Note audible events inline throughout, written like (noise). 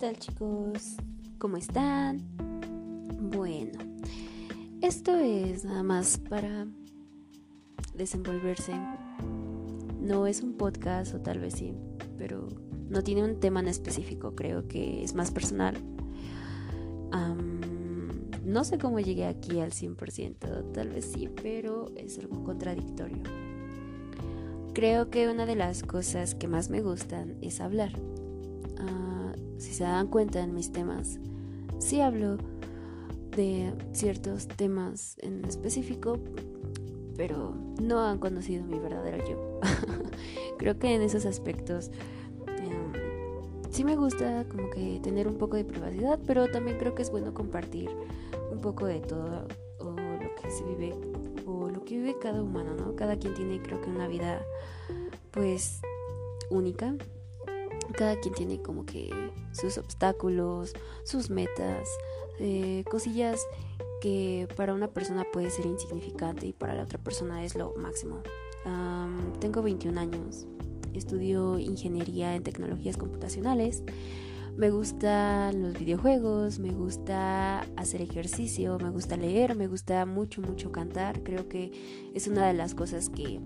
tal chicos? ¿Cómo están? Bueno, esto es nada más para desenvolverse. No es un podcast o tal vez sí, pero no tiene un tema en específico, creo que es más personal. no sé cómo llegué aquí al 100%, tal vez sí, pero es algo contradictorio. Creo que una de las cosas que más me gustan es hablar si se dan cuenta en mis temas, sí hablo de ciertos temas en específico, pero no han conocido mi verdadero yo. (laughs) Creo que en esos aspectos em, sí me gusta como que tener un poco de privacidad, pero también creo que es bueno compartir un poco de todo o lo que se vive o lo que vive cada humano, ¿no? Cada quien tiene creo que una vida pues única cada quien tiene como que sus obstáculos, sus metas, eh, cosillas que para una persona puede ser insignificante y para la otra persona es lo máximo. tengo 21 años, estudio ingeniería en tecnologías computacionales. Me gustan los videojuegos, me gusta hacer ejercicio, me gusta leer, me gusta mucho, mucho cantar. Creo que es una de las cosas que,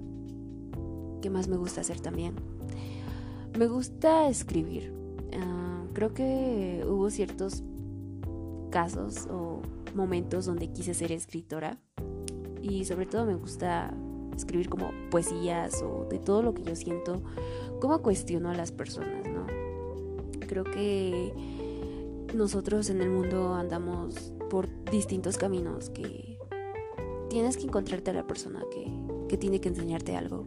que más me gusta hacer también. Me gusta escribir. Ah, creo que hubo ciertos casos o momentos donde quise ser escritora y sobre todo me gusta escribir como poesías o de todo lo que yo siento, cómo cuestiono a las personas, ¿no? Creo que nosotros en el mundo andamos por distintos caminos que tienes que encontrarte a la persona que, que tiene que enseñarte algo.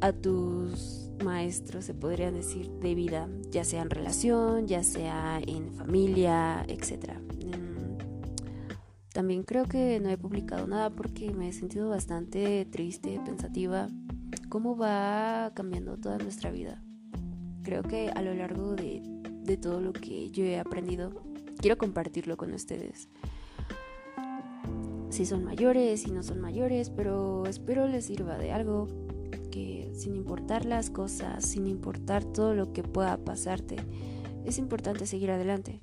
A tus maestros, se podría decir, de vida, ya sea en relación, ya sea en familia, etc. Mm, también creo que no he publicado nada porque me he sentido bastante triste, pensativa, cómo va cambiando toda nuestra vida. Creo que a lo largo de, de todo lo que yo he aprendido, quiero compartirlo con ustedes. Si son mayores, si no son mayores, pero espero les sirva de algo sin importar las cosas, sin importar todo lo que pueda pasarte, es importante seguir adelante.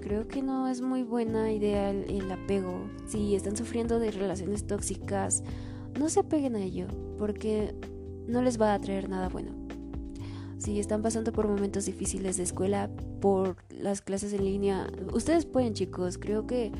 Creo que no es muy buena idea el, apego. Si están sufriendo de relaciones tóxicas, no se apeguen a ello, porque no les va a traer nada bueno. Si están pasando por momentos difíciles de escuela, por las clases en línea, ustedes pueden chicos, creo que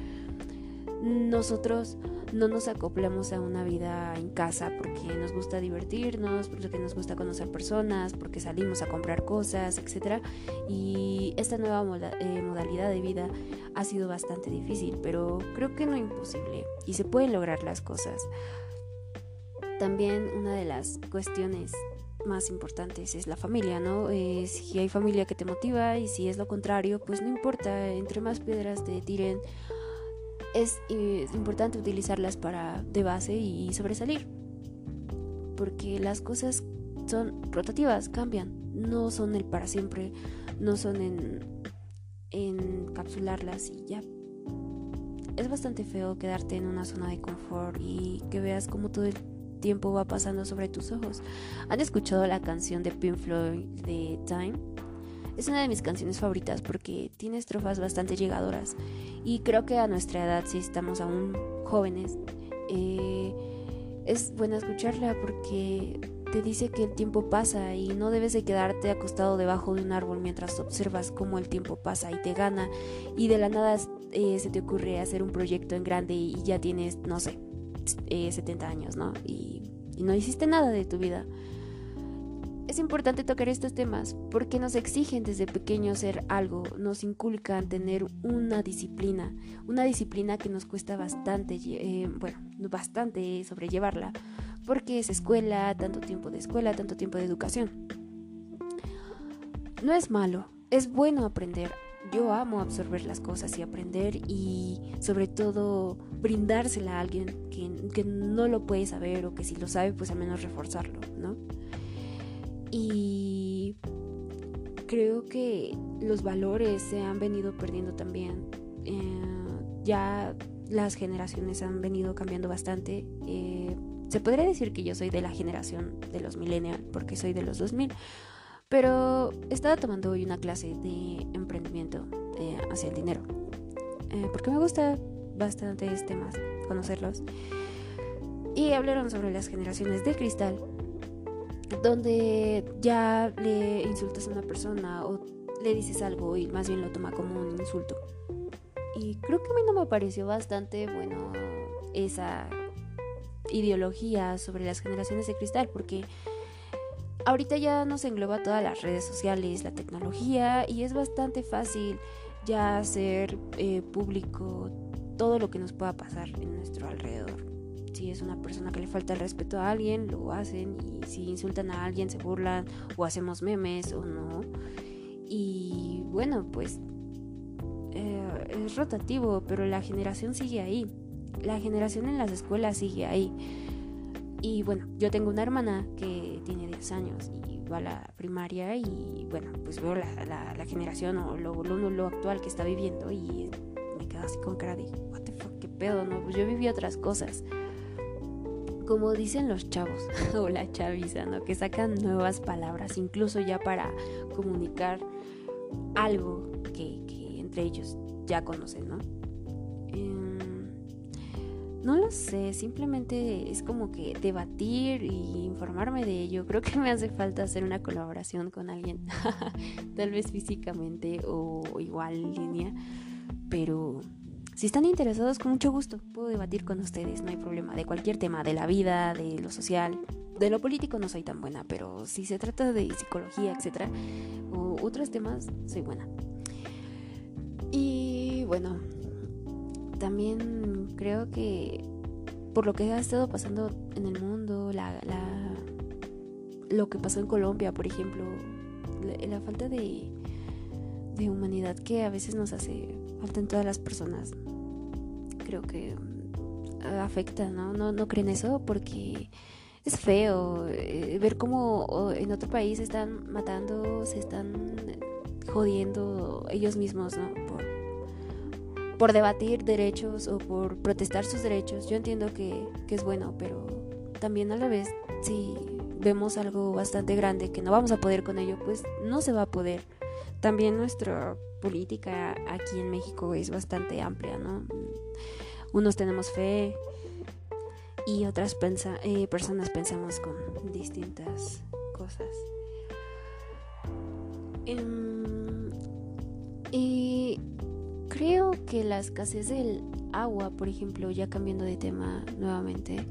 nosotros no nos acoplamos a una vida en casa porque nos gusta divertirnos, porque nos gusta conocer personas, porque salimos a comprar cosas, etc. Y esta nueva eh, modalidad de vida ha sido bastante difícil, pero creo que no imposible y se pueden lograr las cosas. También una de las cuestiones más importantes es la familia, ¿no? Eh, si hay familia que te motiva y si es lo contrario, pues no importa, entre más piedras te tiren, es importante utilizarlas para de base y sobresalir. Porque las cosas son rotativas, cambian, no son el para siempre, no son en encapsularlas y ya. Es bastante feo quedarte en una zona de confort y que veas cómo todo el tiempo va pasando sobre tus ojos. ¿Han escuchado la canción de Pink Floyd de Time? Es una de mis canciones favoritas porque tiene estrofas bastante llegadoras y creo que a nuestra edad, si estamos aún jóvenes, eh, es buena escucharla porque te dice que el tiempo pasa y no debes de quedarte acostado debajo de un árbol mientras observas cómo el tiempo pasa y te gana y de la nada eh, se te ocurre hacer un proyecto en grande y ya tienes, no sé, 70 eh, años, ¿no? y no hiciste nada de tu vida. Es importante tocar estos temas porque nos exigen desde pequeños ser algo, nos inculcan tener una disciplina, una disciplina que nos cuesta bastante, eh, bueno, bastante sobrellevarla, porque es escuela, tanto tiempo de escuela, tanto tiempo de educación. No es malo, es bueno aprender. Yo amo absorber las cosas y aprender y sobre todo brindársela a alguien que, que no lo puede saber o que si lo sabe pues al menos reforzarlo, ¿no? Y creo que los valores se han venido perdiendo también. Eh, ya las generaciones han venido cambiando bastante. Eh, se podría decir que yo soy de la generación de los millennials porque soy de los 2000. Pero estaba tomando hoy una clase de emprendimiento eh, hacia el dinero. Porque me gusta bastante este temas, conocerlos. Y hablaron sobre las generaciones de cristal, donde ya le insultas a una persona o le dices algo y más bien lo toma como un insulto. Y creo que a mí no me pareció bastante bueno esa ideología sobre las generaciones de cristal, porque ahorita ya nos engloba todas las redes sociales, la tecnología, y es bastante fácil ya hacer eh, público todo lo que nos pueda pasar en nuestro alrededor. Si es una persona que le falta el respeto a alguien, lo hacen, y si insultan a alguien, se burlan, o hacemos memes o no. Y bueno, pues eh, es rotativo, pero la generación sigue ahí. La generación en las escuelas sigue ahí. Y bueno, yo tengo una hermana que tiene 10 años y va a la primaria y bueno, pues veo la, la, generación o lo, lo, lo, actual que está viviendo y me quedo así con cara de, what the fuck, qué pedo, ¿no? Pues yo viví otras cosas. Como dicen los chavos (laughs) o la chaviza, ¿no? Que sacan nuevas palabras, incluso ya para comunicar algo que, entre ellos ya conocen, ¿no? No lo sé, simplemente es como que debatir y informarme de ello. Creo que me hace falta hacer una colaboración con alguien, (laughs) tal vez físicamente o igual línea, pero si están interesados, con mucho gusto puedo debatir con ustedes, no hay problema, de cualquier tema, de la vida, de lo social. De lo político no soy tan buena, pero si se trata de psicología, etcétera, o otros temas, soy buena. Y bueno, también creo que por lo que ha estado pasando en el mundo, la, lo que pasó en Colombia, por ejemplo, la, falta de, de, humanidad que a veces nos hace falta en todas las personas, creo que mm, afecta, ¿no? ¿no? ¿No creen eso? Porque es feo eh, ver cómo en otro país están matando, se están jodiendo ellos mismos, ¿no? Por, por debatir derechos o por protestar sus derechos, yo entiendo que, es bueno, pero también a la vez si vemos algo bastante grande que no vamos a poder con ello, pues no se va a poder. También nuestra política aquí en México es bastante amplia, ¿no? Unos tenemos fe y otras eh, personas pensamos con distintas cosas. Em, y Creo que la escasez del agua, por ejemplo, ya cambiando de tema nuevamente,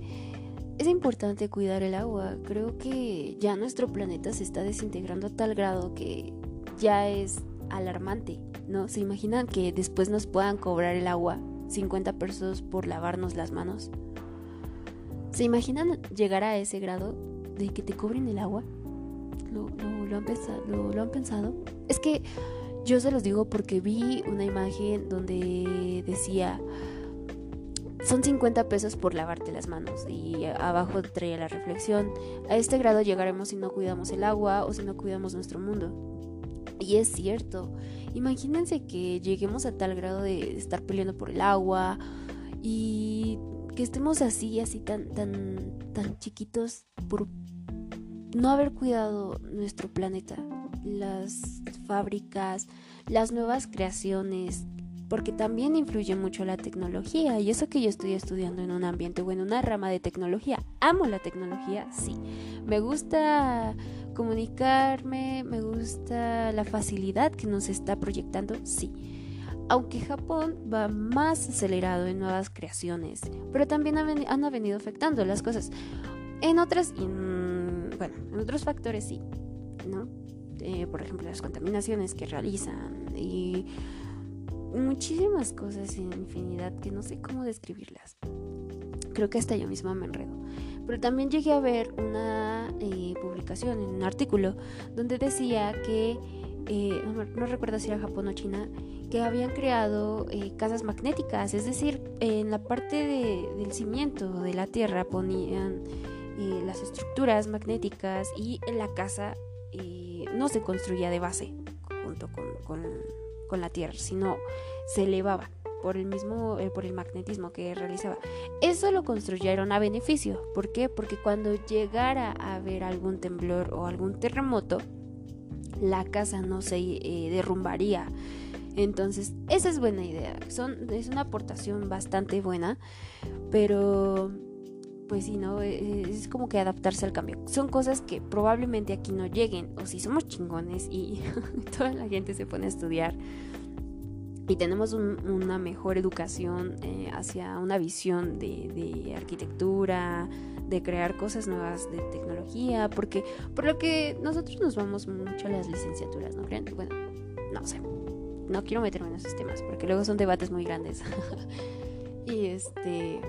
es importante cuidar el agua. Creo que ya nuestro planeta se está desintegrando a tal grado que ya es alarmante, ¿no? ¿Se imaginan que después nos puedan cobrar el agua 50 pesos por lavarnos las manos? ¿Se imaginan llegar a ese grado de que te cobren el agua? ¿Lo, lo, han, pensado, han pensado? Es que yo se los digo porque vi una imagen donde decía, son 50 pesos por lavarte las manos y abajo traía la reflexión, a este grado llegaremos si no cuidamos el agua o si no cuidamos nuestro mundo. Y es cierto, imagínense que lleguemos a tal grado de estar peleando por el agua y que estemos así, así tan, tan, tan chiquitos por no haber cuidado nuestro planeta las fábricas, las nuevas creaciones, porque también influye mucho la tecnología. Y eso que yo estoy estudiando en un ambiente o en una rama de tecnología. ¿Amo la tecnología? Sí. Me gusta comunicarme, me gusta la facilidad que nos está proyectando, sí. Aunque Japón va más acelerado en nuevas creaciones, pero también han, venido afectando las cosas. En otras, bueno, en otros factores sí, ¿no? Eh, por ejemplo, las contaminaciones que realizan y muchísimas cosas en infinidad que no sé cómo describirlas. Creo que hasta yo misma me enredo. Pero también llegué a ver una eh, publicación, en un artículo, donde decía que, eh, no, recuerdo si era Japón o China, que habían creado casas magnéticas, es decir, en la parte del cimiento de la Tierra ponían las estructuras magnéticas y en la casa no se construía de base junto con, la Tierra, sino se elevaba por el mismo eh, por el magnetismo que realizaba. Eso lo construyeron a beneficio. ¿Por qué? Porque cuando llegara a haber algún temblor o algún terremoto, la casa no se eh, derrumbaría. Entonces, esa es buena idea. Son, es una aportación bastante buena, pero pues sí, ¿no? Eh, es como que adaptarse al cambio. Son cosas que probablemente aquí no lleguen, o si somos chingones y (laughs) toda la gente se pone a estudiar y tenemos una mejor educación eh, hacia una visión de, arquitectura, de crear cosas nuevas de tecnología, porque por lo que nosotros nos vamos mucho a las licenciaturas, ¿no creen? Bueno, no sé, no quiero meterme en esos temas, porque luego son debates muy grandes. (laughs) y este,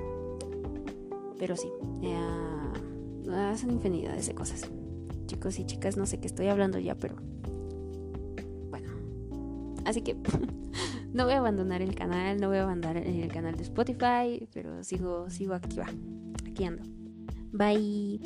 pero sí, eh, hacen infinidades de cosas. Chicos y chicas, no sé qué estoy hablando ya, pero bueno, así que... (laughs) No voy a abandonar el canal, no voy a abandonar el canal de Spotify, pero sigo, sigo activa. Aquí ando. Bye.